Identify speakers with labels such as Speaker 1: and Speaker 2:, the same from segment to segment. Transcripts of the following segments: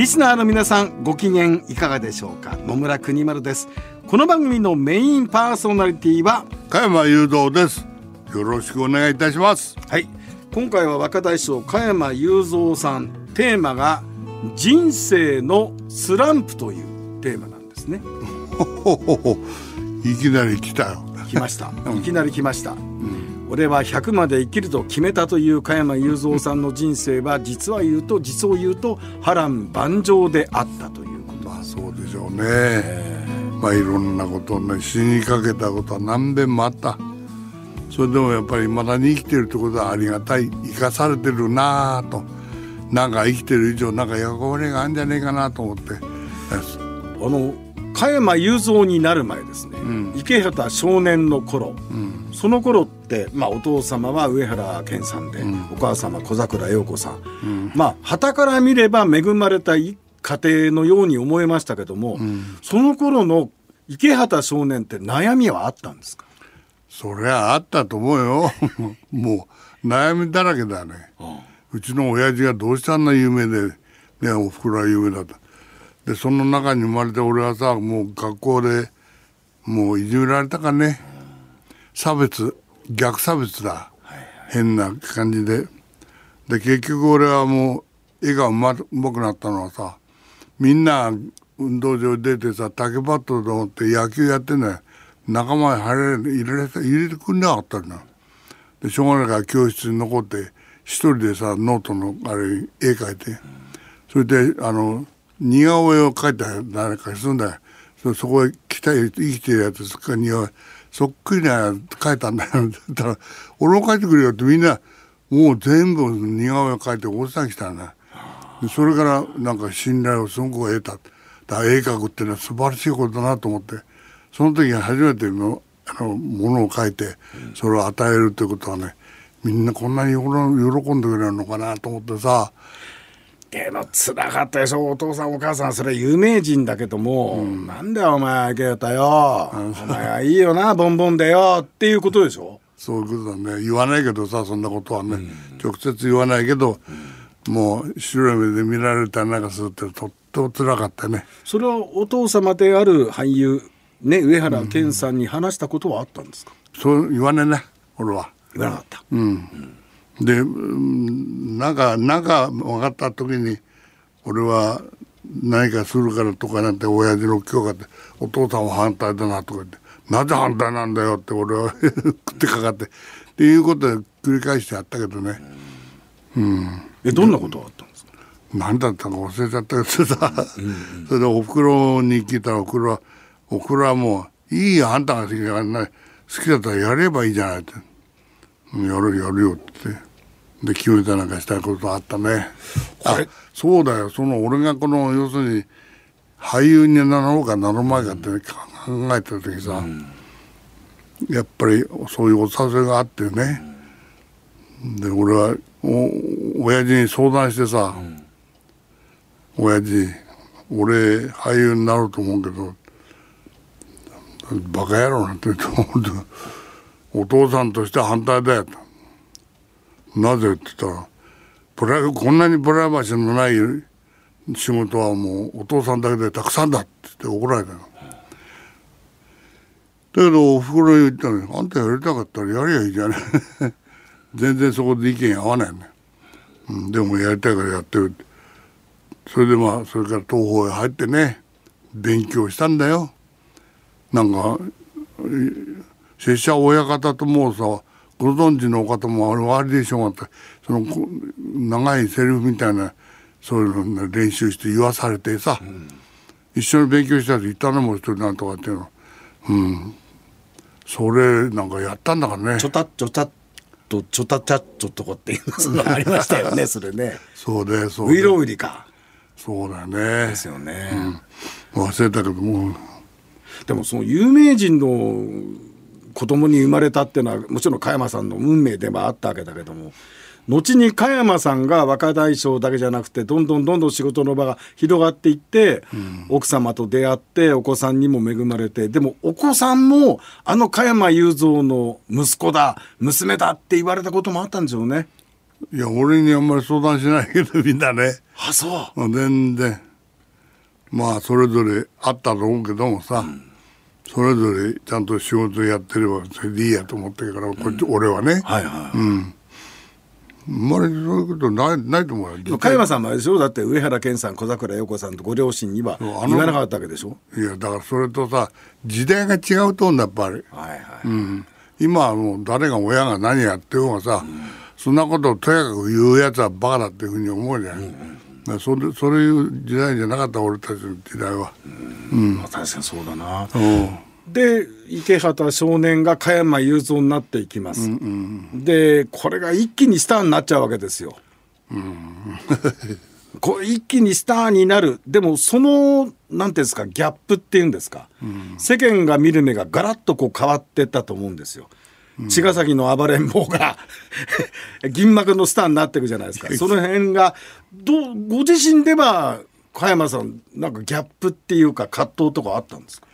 Speaker 1: リスナーの皆さんご機嫌いかがでしょうか？野村国丸です。この番組のメインパーソナリティは
Speaker 2: 加山雄三です。よろしくお願いいたします。
Speaker 1: はい。今回は若大将加山雄三さん。テーマが人生のスランプというテーマなんですね。
Speaker 2: いきなり来たよ。
Speaker 1: 来ました。いきなり来ました、うん俺は100まで生きると決めたという加山雄三さんの人生は実は言うと実を言うと波乱万丈であったということ。
Speaker 2: まあそうでしょうね、まあいろんなことね死にかけたことは何遍もあった。それでもやっぱりまだに生きてるってことはありがたい。生かされてるなあと。なんか生きてる以上なんか役割があるんじゃねえかなと思って。
Speaker 1: あの加山雄三になる前ですね、うん、池畑少年の頃、うん、その頃って、まあ、お父様は上原健さんで、うん、お母様小桜陽子さん、まあ旗から見れば恵まれた家庭のように思えましたけども、その頃の池畑少年って悩みはあったんですか？
Speaker 2: そりゃあったと思うよ。もう悩みだらけだね、うちの親父がどうしてあんな有名で、ね、おふくろは有名だったでその中に生まれて俺はさもう学校でもういじめられたかね。差別逆差別だ、変な感じで。で結局俺はもう絵がうまうまくなったのはさみんな運動場出てさ竹バットと思って野球やってね仲間に入れ入れ入れてくんなかったんだでしょうがないから教室に残って一人でさノートのあれ絵描いて。それであの似顔絵を描いた誰かするんだ。よそこへ来た生きてるやつそっか似顔絵そっくりな描いたんだよだから俺も描いてくれよってみんなもう全部似顔絵を描いておじさん来たんだ。それからなんか信頼をすごく得た。だから絵描くっていうのは素晴らしいことだなと思って。その時に初めてのあのものを描いてそれを与えるということはねみんなこんなに喜んでくれるのかなと思ってさ。
Speaker 1: けどつらかったでしょ。お父さんお母さんそれ有名人だけども、うん、なんだよお前ゲータよ、お前はいいよなボンボンでよ。っていうことでしょ。
Speaker 2: そういうことだね。言わないけどさそんなことはね、うん、直接言わないけど、うん、もう白い目で見られたりなんかするってとってもつらかったね。
Speaker 1: それはお父様である俳優ね上原健さんに話したことはあったんですか、
Speaker 2: そう言わねえね俺は。
Speaker 1: 言わなかった。
Speaker 2: うんでなんかなんか分かった時に俺は何かするからとかなんて親父の許可でお父さんは反対だなとか言ってなぜ反対なんだよって俺は食ってかかってっていうことで繰り返してやったけどね。
Speaker 1: うん、えどんなことがあったんですか？
Speaker 2: 何だったか忘れちゃったけどさ、うんうん、それでおふくろに聞いたらおふくろはおふくろはもういいよあんたが好きだったらやればいいじゃないって。やるやるよって。で決めたなんかしたことあったね。あそうだよ。その俺がこの要するに俳優になろうかなる前かって、ね、考えた時さ、うん、やっぱりそういうお誘いがあってね、うん、で俺はお親父に相談してさ、うん、親父俺俳優になると思うけどバカ野郎なんて言ってお父さんとして反対だよと。なぜって言ったらプライこんなにプライバシーのない仕事はもうお父さんだけでたくさんだって言って怒られたの。だけどおふくろに言ったのに「あんたやりたかったらやりゃいいじゃない」全然そこで意見合わないね、うん、でもやりたいからやってるそれでまあそれから東宝へ入ってね勉強したんだよ。なんか拙者親方ともうさご存知の方もあれでしょうがその長いセリフみたいなそういうの練習して言わされてさ、うん、一緒に勉強したやついたのも一人なんとかっていうの。うん。それなんかやったんだからね。
Speaker 1: ちょたちょたとちょたちゃっちょとこっていうのありましたよね それね。
Speaker 2: そうでそう
Speaker 1: ウイロウリか。
Speaker 2: そうだよね。
Speaker 1: ですよね、
Speaker 2: 忘れたけどもう。
Speaker 1: でもその有名人の子供に生まれたっていうのはもちろん加山さんの運命ではあったわけだけども後に加山さんが若大将だけじゃなくてどんどんどんどん仕事の場が広がっていって、奥様と出会ってお子さんにも恵まれてでもお子さんもあの加山雄三の息子だ娘だって言われたこともあったんでしょうね。
Speaker 2: いや俺にあんまり相談しないけどみんなね。
Speaker 1: あそう。
Speaker 2: まあ全然。まあそれぞれあったと思うけどもさ、それぞれちゃんと仕事やってればそれでいいやと思ってるからこっち、俺はね、
Speaker 1: はいはい、
Speaker 2: あん。まりそういうことないないと思うよ。
Speaker 1: 加山さんもあれでしょ？だって上原健さん小桜陽子さんとご両親には言わなかったわけでしょ？
Speaker 2: いやだからそれとさ時代が違うと思うんだやっぱり、
Speaker 1: はいはい、
Speaker 2: うん、今はもう誰が親が何やってようがさ、そんなことをとやかく言うやつはバカだっていうふうに思うじゃない、だからそれそういう時代じゃなかった俺たちの時代は、
Speaker 1: まあ確かにそうだな。
Speaker 2: うん。
Speaker 1: で池畑少年が加山雄三になっていきます、でこれが一気にスターになっちゃうわけですよ、これ一気にスターになる。でもそのなんていうんですかギャップっていうんですか、世間が見る目がガラッとこう変わってったと思うんですよ茅ヶ崎の暴れん坊が 銀幕のスターになっていくじゃないですか。その辺がどうご自身では加山さんなんかギャップっていうか葛藤とかあったんですか？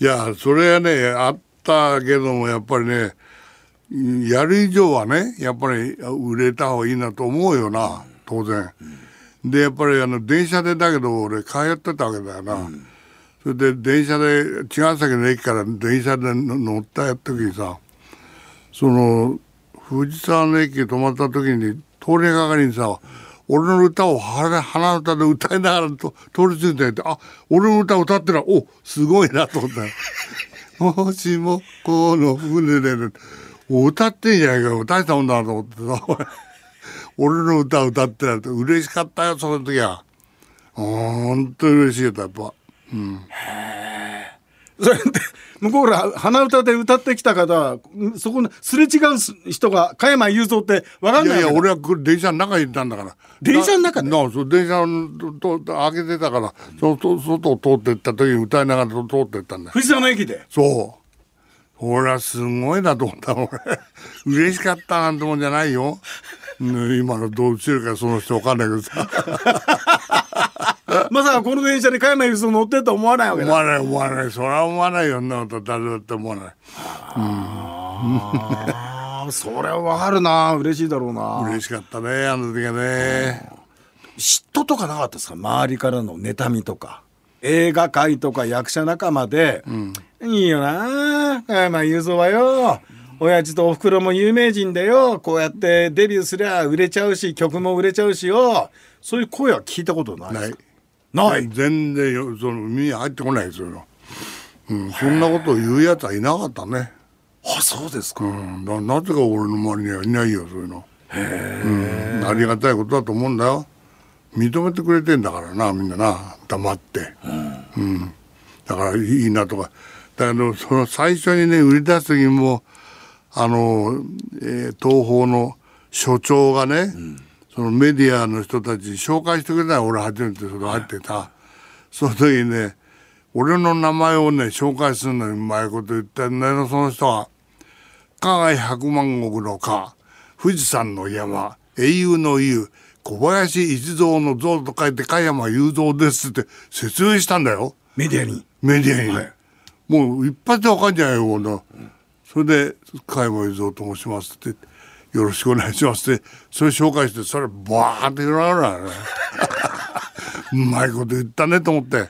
Speaker 2: いやそれはねあったけどもやっぱりねやる以上はねやっぱり売れた方がいいなと思うよな当然。でやっぱりあの電車でだけど俺通ってたわけだよな。それで電車で茅ヶ崎の駅から電車で乗った時にさその藤沢の駅に止まった時に通りがかりにさ俺の歌を鼻鼻歌で歌いながらと通り過ぎててあ俺の歌歌ってるおすごいなと思った。もしもこの船で、歌ってんじゃないかよ。大したもんだなと思ってさ 俺の歌歌ってるって嬉しかったよその時は。本当に嬉しいよやっぱ。うん。
Speaker 1: それで向こうら鼻歌で歌ってきた方はんそこのすれ違う人が加山雄三って分かん
Speaker 2: い
Speaker 1: ないわけだ。
Speaker 2: やいや俺は電車の中にいたんだから。
Speaker 1: 電車の中で？
Speaker 2: 電車のとと開けてたからそそ外を通ってった時に歌いながら通ってったんだ。よ
Speaker 1: 藤沢の駅で？
Speaker 2: そう。俺はすごいなと思った俺。嬉しかったなんてもんじゃないよ、ね今のどうしてるかその人わかんないけどさ
Speaker 1: まさかこの電車に加山雄三乗ってると思わないわけだ。
Speaker 2: 思わない思わない。それは思わないよ。そんなこと誰だって思わない。
Speaker 1: あー。それは分かるな。嬉しいだろうな。
Speaker 2: 嬉しかったねあの時はね。
Speaker 1: 嫉妬とかなかったですか？周りからの妬みとか。映画界とか役者仲間で、いいよな加山雄三はよ。親父とおふくろも有名人でよ。こうやってデビューすりゃ売れちゃうし曲も売れちゃうしよ。そういう声は聞いたことないですか？ない
Speaker 2: 全然よその耳に入ってこないですよ、うん、そんなことを言うやつはいなかったね。
Speaker 1: あそうですか、
Speaker 2: うん、ななぜか俺の周りにはいないよそういうの。うん、ありがたいことだと思うんだよ。認めてくれてんだからなみんなな。黙って、うん。だからいいなとか。だけどその最初にね売り出す時もあの、えー東宝の所長がね、そのメディアの人たちに紹介してくれたよ俺初めてそれ入ってた、その時にね俺の名前をね紹介するのにうまいこと言ってんだよその人は。加賀百万石の加富士山の山英雄の雄小林一蔵の像と書いて加山雄三ですって説明したんだよ。
Speaker 1: メディアに。
Speaker 2: メディアに、ね。もう一発でわかんじゃないよこんな。それで「加山雄三と申します」って「よろしくお願いします」ってそれ紹介してそれバーって広がるわね。うまいこと言ったねと思って、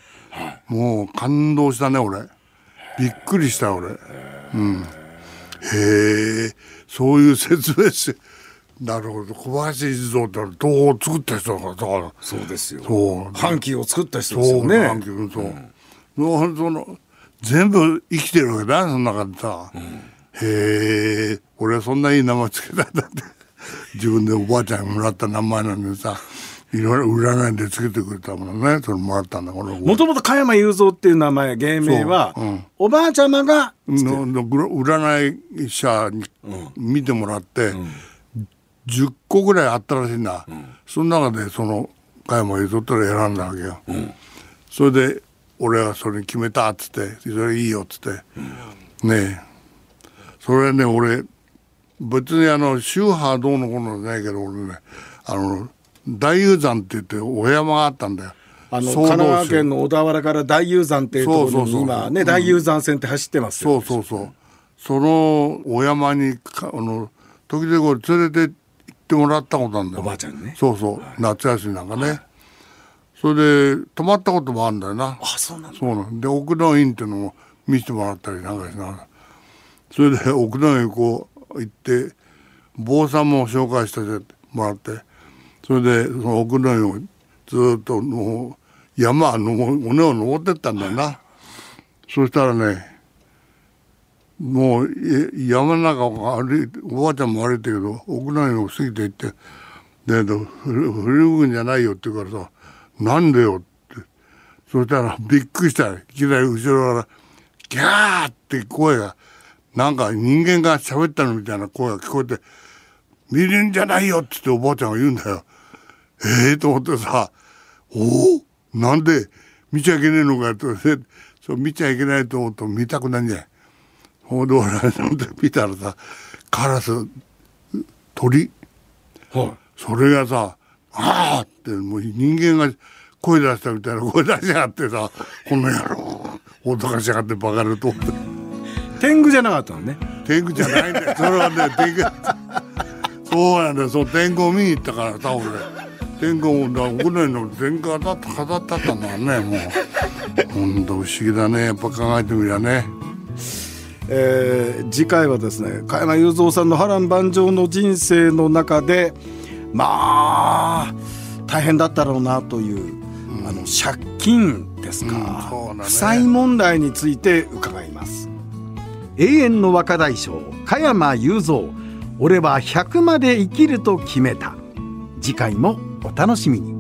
Speaker 2: もう感動したね俺。びっくりした俺。へえそういう説明して。なるほど。小林一三って東宝を作った人だから
Speaker 1: そうですよ。
Speaker 2: そう。
Speaker 1: 阪急を作った人
Speaker 2: そう
Speaker 1: ですよね。
Speaker 2: なんていうう、のその全部生きてるわけだその中でさ、へえ俺はそんないい名前つけたんだって。自分でおばあちゃんにもらった名前なのにさいろいろ占いでつけてくれたものね。それもらったんだ俺
Speaker 1: もともと加山雄三っていう名前芸名は、
Speaker 2: そううん。
Speaker 1: おばあちゃまが
Speaker 2: のの占い師に見てもらって、10個ぐらいあったらしいんだ、その中でその加山雄三ったら選んだわけよ、それで俺はそれに決めたっつってそれいいよっつって、ねえそれね俺別にあの宗派どうのこうのじゃないけど俺ねあの大雄山って言ってお山があったんだよ。
Speaker 1: あの神奈川
Speaker 2: 宗
Speaker 1: 県の小田原から大雄山っていうところに
Speaker 2: そうそうそう。
Speaker 1: 今ね大雄山線って走ってますよ、
Speaker 2: そうそうそう。そのお山にかあの時々俺連れて行ってもらったことあるんだよ。
Speaker 1: おばあちゃんね。
Speaker 2: そうそう。夏休みなんかね、それで泊まったこともあるんだよな。
Speaker 1: あそうなんだ。
Speaker 2: そうなん。で奥の院っていうのも見せてもらったりなんかしながらそれで奥の院こう行って坊さんも紹介してもらってそれでその奥の院をずっともう山の尾を登ってったんだよなそしたらねもう山の中を歩いておばあちゃんも歩いてるけど奥の院を過ぎて行って「で振り向くんじゃないよ」って言うからさ「なんでよ」ってそしたらびっくりしたいきなり後ろから「ギャー!」って声がなんか人間が喋ったのみたいな声が聞こえて「見るんじゃないよ」っつっておばあちゃんが言うんだよ。ええと思ってさ「おおなんで見ちゃいけねえのかよ」ってそう見ちゃいけないと思うと見たくないんじゃない。ほんで俺はそんで見たらさカラス鳥？
Speaker 1: はい
Speaker 2: それがさ「ああ!」ってもう人間が声出したみたいな声出しやがってさこの野郎脅かしやがってバカると思って
Speaker 1: 天狗じゃなかったのね。
Speaker 2: 天狗じゃないんだよそれはね天狗。そうなん。だよそう天狗を見に行ったからさ俺。天狗もだ奥のの天狗当たった飾ってあったんだねもう。ほんと不思議だね。やっぱ考えてみりゃね。
Speaker 1: えー次回はですね加山雄三さんの波乱万丈の人生の中でまあ大変だったろうなという、あの借金ですか、
Speaker 2: うんね。
Speaker 1: 負債問題について伺います永遠の若大将加山雄三。俺は100まで生きると決めた。次回もお楽しみに。